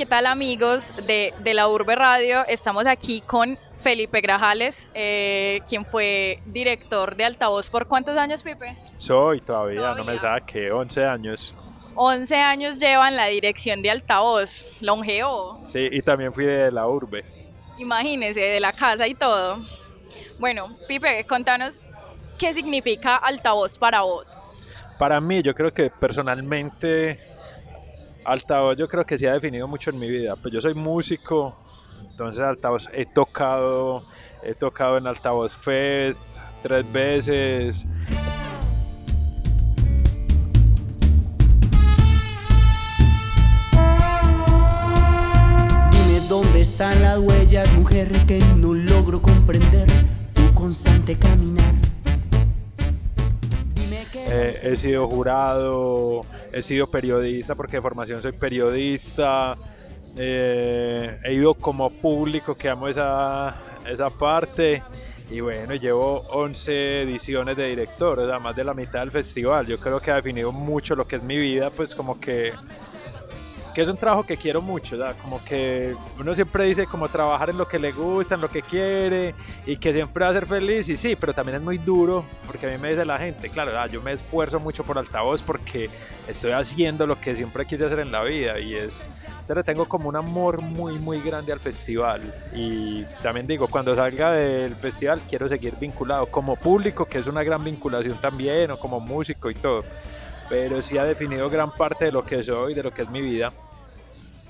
¿qué tal amigos de, de la Urbe Radio? Estamos aquí con Felipe Grajales, eh, quien fue director de Altavoz por cuántos años, Pipe? Soy todavía, no me saque, 11 años. 11 años llevan la dirección de Altavoz, longevo. Sí, y también fui de la urbe. Imagínese, de la casa y todo. Bueno, Pipe, contanos qué significa Altavoz para vos. Para mí, yo creo que personalmente altavoz yo creo que se ha definido mucho en mi vida. Pues yo soy músico, entonces altavoz he tocado, he tocado en Altavoz Fest tres veces. Dime dónde están las huellas, mujer, que no logro comprender tu constante caminar. Eh, he sido jurado, he sido periodista porque de formación soy periodista, eh, he ido como público que amo esa, esa parte y bueno, llevo 11 ediciones de director, o sea, más de la mitad del festival. Yo creo que ha definido mucho lo que es mi vida, pues como que que es un trabajo que quiero mucho, como que uno siempre dice como trabajar en lo que le gusta, en lo que quiere y que siempre va a ser feliz y sí, pero también es muy duro porque a mí me dice la gente, claro, yo me esfuerzo mucho por altavoz porque estoy haciendo lo que siempre quise hacer en la vida y es, pero tengo como un amor muy muy grande al festival y también digo, cuando salga del festival quiero seguir vinculado como público, que es una gran vinculación también, o como músico y todo pero sí ha definido gran parte de lo que soy, de lo que es mi vida.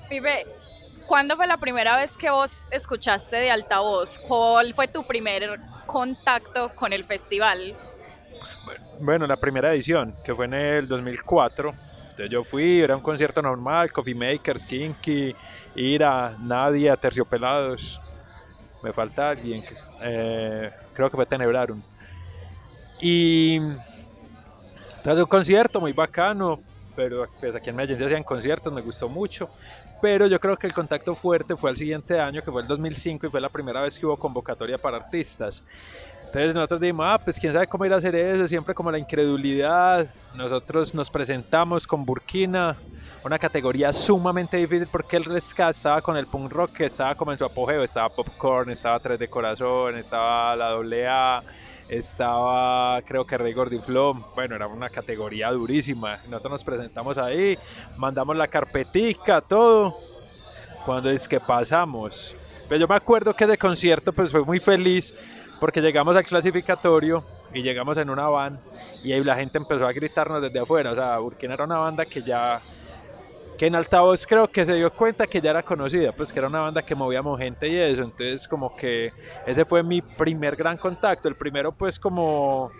Pipe, ¿cuándo fue la primera vez que vos escuchaste de altavoz? ¿Cuál fue tu primer contacto con el festival? Bueno, la primera edición, que fue en el 2004. Entonces yo fui, era un concierto normal, Coffee Makers, Kinky, Ira, Nadia, Terciopelados. Me falta alguien, eh, creo que fue Tenebrarum. Y entonces un concierto muy bacano, pero pues aquí en Medellín se hacían conciertos, me gustó mucho. Pero yo creo que el contacto fuerte fue el siguiente año, que fue el 2005, y fue la primera vez que hubo convocatoria para artistas. Entonces nosotros dijimos, ah, pues quién sabe cómo ir a hacer eso, siempre como la incredulidad. Nosotros nos presentamos con Burkina, una categoría sumamente difícil porque el ska estaba con el punk rock que estaba como en su apogeo, estaba Popcorn, estaba Tres de Corazón, estaba la AA estaba creo que Rey Gordiflom, bueno, era una categoría durísima. Nosotros nos presentamos ahí, mandamos la carpetica, todo. Cuando es que pasamos. Pero pues yo me acuerdo que de concierto pues fue muy feliz porque llegamos al clasificatorio y llegamos en una van y ahí la gente empezó a gritarnos desde afuera. O sea, Burkina era una banda que ya que en altavoz creo que se dio cuenta que ya era conocida, pues que era una banda que movíamos gente y eso, entonces como que ese fue mi primer gran contacto, el primero pues como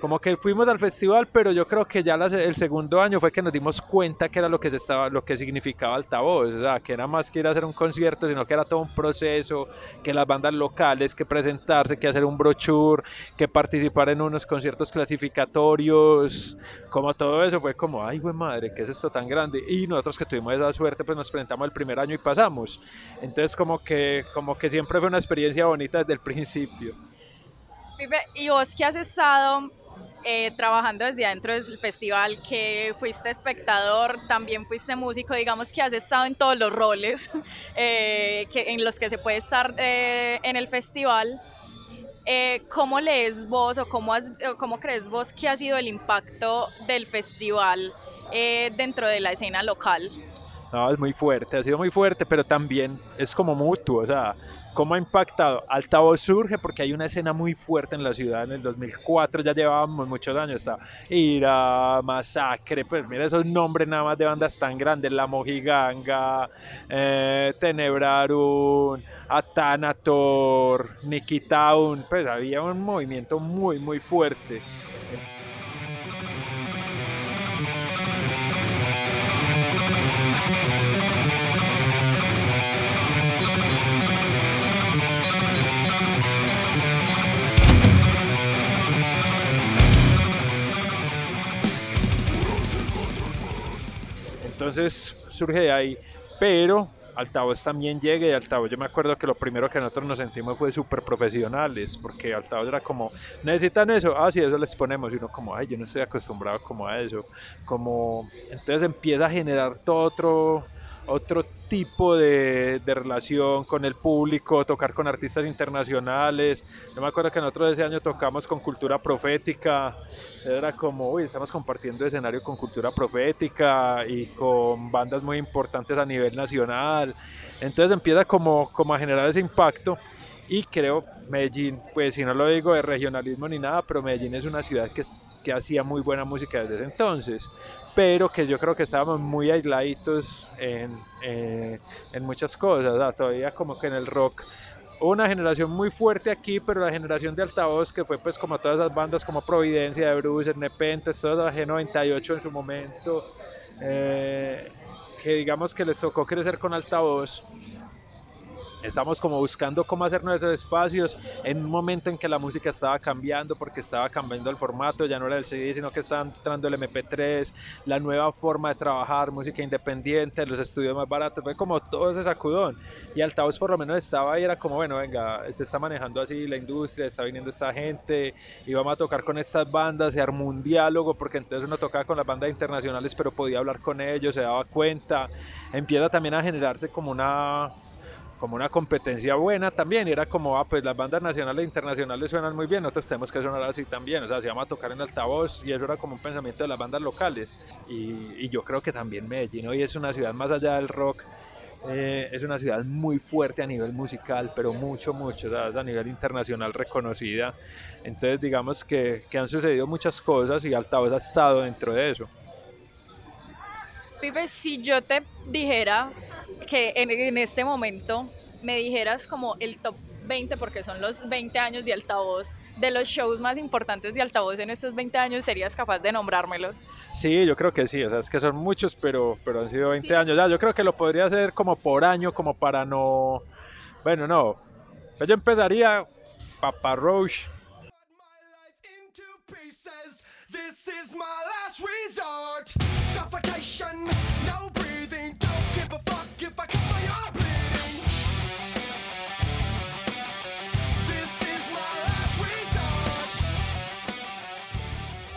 como que fuimos al festival, pero yo creo que ya el segundo año fue que nos dimos cuenta que era lo que se estaba, lo que significaba altavoz, o sea, que era más que ir a hacer un concierto, sino que era todo un proceso, que las bandas locales, que presentarse, que hacer un brochure, que participar en unos conciertos clasificatorios, como todo eso fue como, ay, güey madre, ¿qué es esto tan grande? Y nosotros que tuvimos esa suerte, pues nos presentamos el primer año y pasamos. Entonces como que, como que siempre fue una experiencia bonita desde el principio. ¿y vos qué has estado eh, trabajando desde adentro del festival, que fuiste espectador, también fuiste músico, digamos que has estado en todos los roles eh, que, en los que se puede estar eh, en el festival. ¿Cómo lees vos o cómo, cómo crees vos que ha sido el impacto del festival dentro de la escena local? No, es muy fuerte, ha sido muy fuerte, pero también es como mutuo, o sea, ¿Cómo ha impactado? Altavoz surge porque hay una escena muy fuerte en la ciudad en el 2004, ya llevábamos muchos años, está Ira, Masacre, pues mira esos nombres nada más de bandas tan grandes, La Mojiganga, eh, Tenebrarum, Atanator, Nikitaun, pues había un movimiento muy muy fuerte. Entonces surge de ahí. Pero Altavoz también llega y Altavoz, yo me acuerdo que lo primero que nosotros nos sentimos fue súper profesionales, porque Altavoz era como, necesitan eso, ah, sí, eso les ponemos, y uno como, ay, yo no estoy acostumbrado como a eso, como, entonces empieza a generar todo otro, otro tipo de, de, relación con el público, tocar con artistas internacionales. Yo me acuerdo que nosotros ese año tocamos con Cultura Profética, era como, uy, estamos compartiendo escenario con Cultura Profética y con bandas muy importantes a nivel nacional. Entonces empieza como, como a generar ese impacto y creo Medellín, pues si no lo digo de regionalismo ni nada, pero Medellín es una ciudad que, que hacía muy buena música desde ese entonces pero que yo creo que estábamos muy aisladitos en, eh, en muchas cosas, todavía como que en el rock. Una generación muy fuerte aquí, pero la generación de altavoz que fue pues como todas esas bandas como Providencia, de Bruce, Nepentes, toda la G98 en su momento, eh, que digamos que les tocó crecer con altavoz estamos como buscando cómo hacer nuestros espacios en un momento en que la música estaba cambiando porque estaba cambiando el formato, ya no era el CD, sino que estaba entrando el MP3, la nueva forma de trabajar, música independiente, los estudios más baratos, fue como todo ese sacudón. Y Altavoz por lo menos estaba ahí, era como, bueno, venga, se está manejando así la industria, está viniendo esta gente, y vamos a tocar con estas bandas, se armó un diálogo, porque entonces uno tocaba con las bandas internacionales, pero podía hablar con ellos, se daba cuenta, empieza también a generarse como una como una competencia buena también. Y era como, ah, pues las bandas nacionales e internacionales suenan muy bien, nosotros tenemos que sonar así también. O sea, se llama tocar en altavoz y eso era como un pensamiento de las bandas locales. Y, yo creo que también Medellín hoy es una ciudad más allá del rock. Eh, es una ciudad muy fuerte a nivel musical, pero mucho, mucho, a nivel internacional reconocida. Entonces, digamos que, que han sucedido muchas cosas y Altavoz ha estado dentro de eso. Pipe, si yo te dijera que en, este momento me dijeras como el top 20, porque son los 20 años de altavoz, de los shows más importantes de altavoz en estos 20 años, ¿serías capaz de nombrármelos? Sí, yo creo que sí, o sea, es que son muchos, pero, pero han sido 20 años. Ya, yo creo que lo podría hacer como por año, como para no... Bueno, no. Yo empezaría Papa Roach. This is my last resort. Suffocation, no breathing. Don't give a fuck if I cut my arm bleeding. This is my last resort.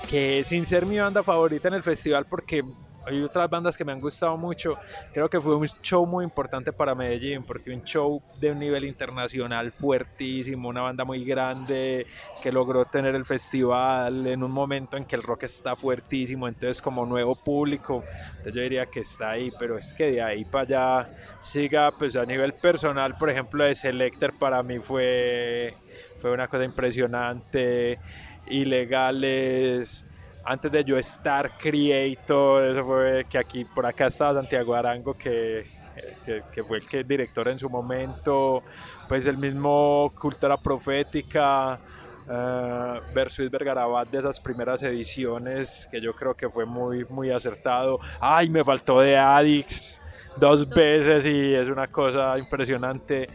Que sin ser mi banda favorita en el festival, porque hay otras bandas que me han gustado mucho. Creo que fue un show muy importante para Medellín, porque un show de un nivel internacional fuertísimo, una banda muy grande que logró tener el festival en un momento en que el rock está fuertísimo, entonces como nuevo público, entonces yo diría que está ahí, pero es que de ahí para allá siga, pues a nivel personal, por ejemplo, de Selector para mí fue, fue una cosa impresionante, ilegales antes de yo estar Creator, eso fue que aquí por acá estaba Santiago Arango que, que, fue el que director en su momento, pues el mismo Cultura Profética, uh, versus Vergarabat de esas primeras ediciones que yo creo que fue muy, muy acertado. Ay, me faltó de Addicts dos veces y es una cosa impresionante.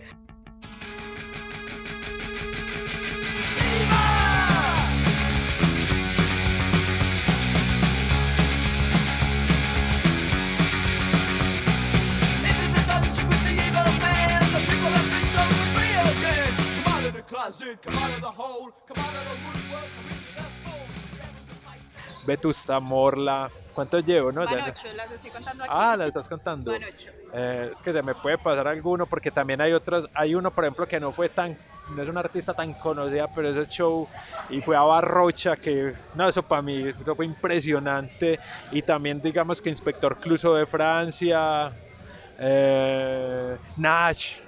Vetusta Morla. ¿Cuántos llevo, no? Van ocho, las estoy contando aquí. Ah, las estás contando. Van ocho. Eh, es que se me puede pasar alguno porque también hay otros. Hay uno, por ejemplo, que no fue tan. No es una artista tan conocida, pero ese show y fue a Barrocha, que no, eso para mí eso fue impresionante. Y también, digamos que Inspector Cluso de Francia, eh, Nash,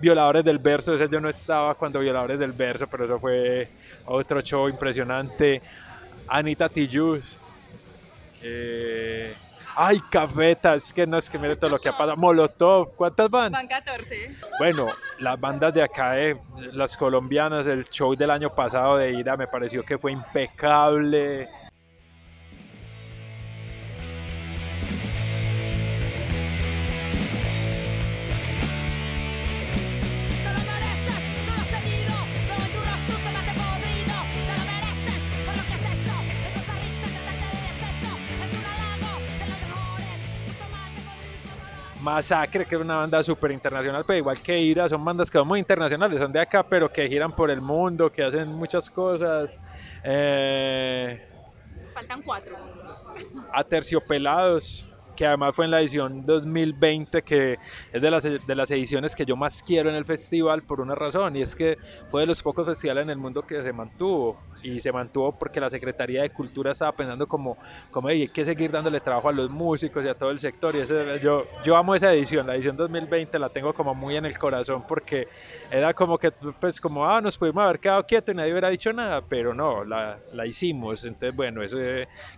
Violadores del Verso, ese yo no estaba cuando Violadores del Verso, pero eso fue otro show impresionante. Anita Tijus. ay, cafetas, que no es que mire todo lo que ha pasado. Molotov, ¿cuántas van? Van 14. Bueno, las bandas de acá, eh, las colombianas, el show del año pasado de Ira me pareció que fue impecable. Masacre, que es una banda súper internacional, pero igual que Ira, son bandas que son muy internacionales, son de acá, pero que giran por el mundo, que hacen muchas cosas. Eh, Faltan cuatro. Aterciopelados, que además fue en la edición 2020, que es de las, de las ediciones que yo más quiero en el festival por una razón, y es que fue de los pocos festivales en el mundo que se mantuvo, y se mantuvo porque la Secretaría de Cultura estaba pensando como, como hay que seguir dándole trabajo a los músicos y a todo el sector, y ese, yo, yo amo esa edición, la edición 2020 la tengo como muy en el corazón, porque era como que, pues como, ah, nos pudimos haber quedado quietos y nadie hubiera dicho nada, pero no, la, la hicimos, entonces bueno, eso,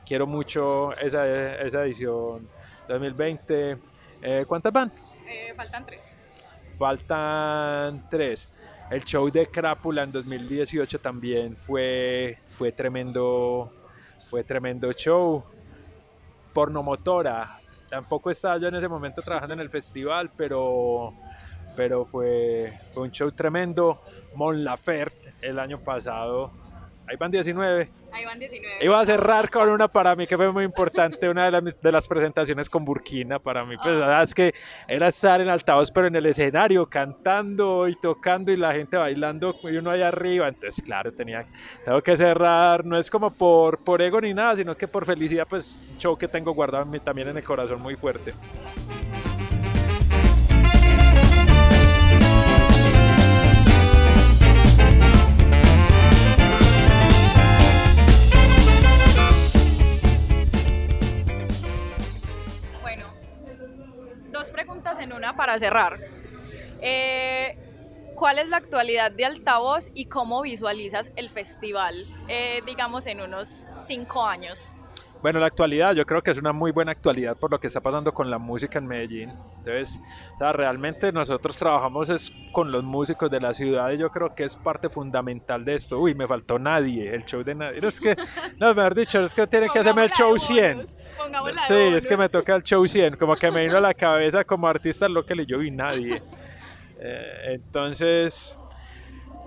quiero mucho esa, esa edición 2020. Eh, ¿Cuántas van? Eh, faltan tres. Faltan tres. El show de Crápula en 2018 también fue, fue tremendo, fue tremendo show. Pornomotora, tampoco estaba yo en ese momento trabajando en el festival, pero, pero fue, fue un show tremendo. Mon Laferte el año pasado, ahí van 19 Ahí van 19. Iba a cerrar con una para mí que fue muy importante, una de, las, de las presentaciones con Burkina para mí. Pues ah. es que era estar en altavoz, pero en el escenario, cantando y tocando y la gente bailando y uno allá arriba. Entonces, claro, tenía, tengo que cerrar. No es como por, por ego ni nada, sino que por felicidad, pues, show que tengo guardado también en el corazón muy fuerte. Para cerrar. Eh, ¿Cuál es la actualidad de Altavoz y cómo visualizas el festival, eh, digamos, en unos cinco años? Bueno, la actualidad, yo creo que es una muy buena actualidad por lo que está pasando con la música en Medellín. Entonces, realmente nosotros trabajamos es con los músicos de la ciudad y yo creo que es parte fundamental de esto. Uy, me faltó nadie, el show de nadie. es que, no, mejor dicho, es que tienen que hacerme el show 100. Sí, es que me toca el show 100, como que me vino a la cabeza como artista lo que le yo vi nadie. Eh, entonces,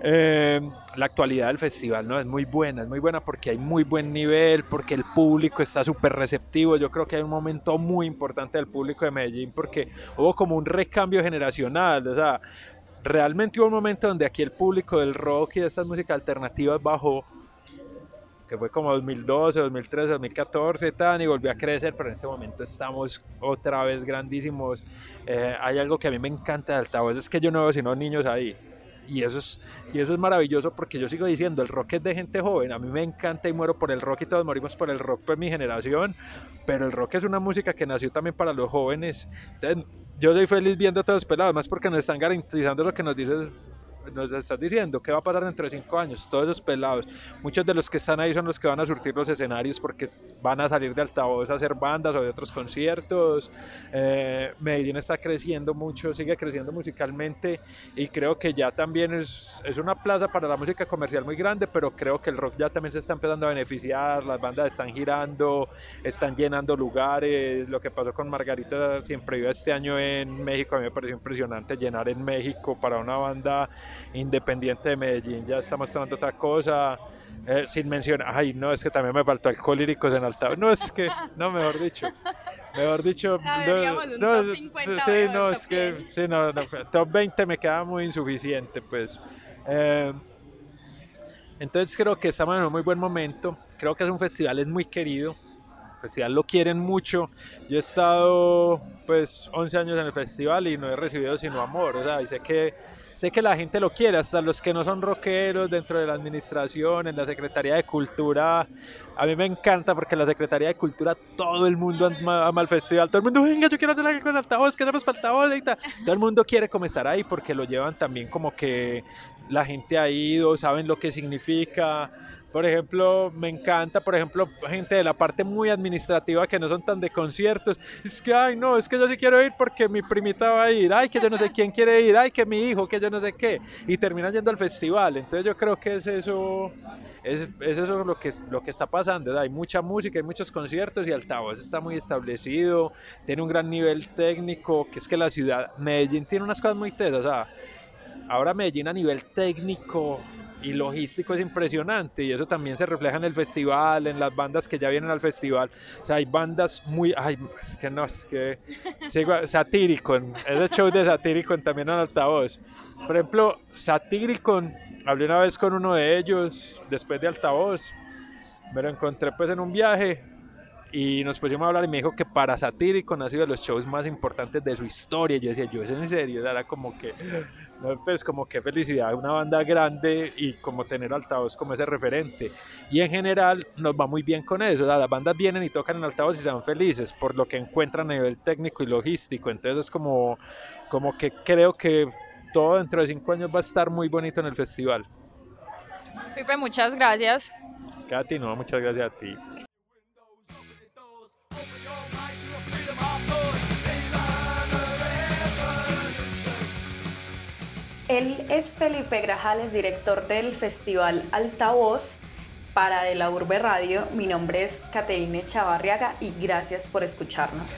eh, la actualidad del festival no es muy buena, es muy buena porque hay muy buen nivel, porque el público está súper receptivo. Yo creo que hay un momento muy importante del público de Medellín porque hubo como un recambio generacional. O sea, realmente hubo un momento donde aquí el público del rock y de estas músicas alternativas bajó que fue como 2012, 2013, 2014 y y volvió a crecer, pero en este momento estamos otra vez grandísimos. Eh, hay algo que a mí me encanta de altavoz, es que yo no veo sino niños ahí y eso es y eso es maravilloso porque yo sigo diciendo el rock es de gente joven a mí me encanta y muero por el rock y todos morimos por el rock por mi generación pero el rock es una música que nació también para los jóvenes. Entonces, yo soy feliz viendo a todos pelados más porque nos están garantizando lo que nos dice nos estás diciendo, ¿qué va a pasar dentro de cinco años? Todos los pelados, muchos de los que están ahí son los que van a surtir los escenarios porque van a salir de altavoz a hacer bandas o de otros conciertos. Eh, Medellín está creciendo mucho, sigue creciendo musicalmente y creo que ya también es, es una plaza para la música comercial muy grande, pero creo que el rock ya también se está empezando a beneficiar, las bandas están girando, están llenando lugares, lo que pasó con Margarita siempre iba este año en México, a mí me pareció impresionante llenar en México para una banda Independiente de Medellín ya está mostrando otra cosa. Eh, sin mencionar, ay, no, es que también me faltó alcohólicos en altavoz. No, es que, no, mejor dicho. Mejor dicho, no, no, sí, no, es que, sí, no, top 20 me queda muy insuficiente, pues. Eh, entonces creo que estamos en un muy buen momento. Creo que es un festival, es muy querido. El festival lo quieren mucho. Yo he estado, pues, 11 años en el festival y no he recibido sino amor. O sea, y sé que sé que la gente lo quiere, hasta los que no son rockeros dentro de la administración, en la Secretaría de Cultura. A mí me encanta porque en la Secretaría de Cultura todo el mundo ama, el festival. Todo el mundo, venga, yo quiero hacer algo con altavoz, queremos altavoz y tal. Todo el mundo quiere como estar ahí porque lo llevan también como que la gente ha ido, saben lo que significa. Por ejemplo, me encanta, por ejemplo, gente de la parte muy administrativa que no son tan de conciertos. Es que, ay, no, es que yo sí quiero ir porque mi primita va a ir. Ay, que yo no sé quién quiere ir. Ay, que mi hijo, que yo no sé qué. Y terminan yendo al festival. Entonces yo creo que es eso, es, eso lo que, lo que está pasando. Hay mucha música, hay muchos conciertos y altavoz está muy establecido. Tiene un gran nivel técnico, que es que la ciudad, Medellín tiene unas cosas muy tesas. O sea, ahora Medellín a nivel técnico y logístico es impresionante y eso también se refleja en el festival, en las bandas que ya vienen al festival. O sea, hay bandas muy, ay, es que no, es que Satyricon, ese show de Satyricon también en altavoz. Por ejemplo, Satyricon, hablé una vez con uno de ellos después de altavoz, me lo encontré pues en un viaje y nos pusimos a hablar y me dijo que para Satírico ha sido de los shows más importantes de su historia. Yo decía, yo es en serio, era como que, pues como que felicidad, una banda grande y como tener altavoz como ese referente. Y en general nos va muy bien con eso, las bandas vienen y tocan en altavoz y se van felices por lo que encuentran a nivel técnico y logístico. Entonces es como, como que creo que todo dentro de cinco años va a estar muy bonito en el festival. Pipe, muchas gracias. Katy, no, muchas gracias a ti. Él es Felipe Grajales, director del Festival Altavoz para De la Urbe Radio. Mi nombre es Caterine Chavarriaga y gracias por escucharnos.